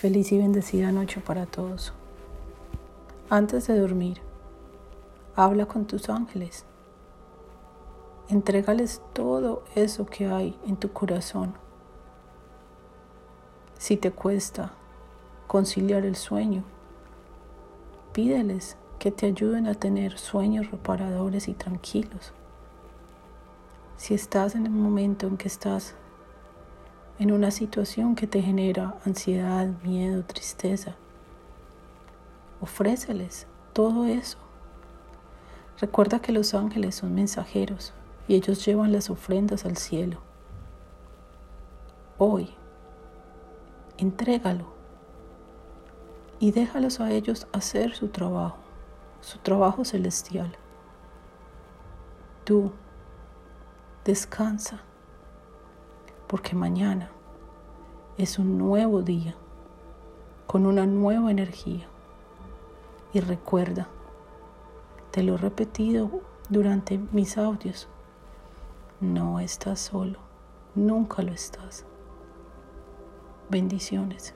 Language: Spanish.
Feliz y bendecida noche para todos. Antes de dormir, habla con tus ángeles. Entrégales todo eso que hay en tu corazón. Si te cuesta conciliar el sueño, pídeles que te ayuden a tener sueños reparadores y tranquilos. Si estás en el momento en que estás en una situación que te genera ansiedad, miedo, tristeza. Ofréceles todo eso. Recuerda que los ángeles son mensajeros y ellos llevan las ofrendas al cielo. Hoy, entrégalo y déjalos a ellos hacer su trabajo, su trabajo celestial. Tú, descansa porque mañana es un nuevo día con una nueva energía. Y recuerda, te lo he repetido durante mis audios, no estás solo, nunca lo estás. Bendiciones.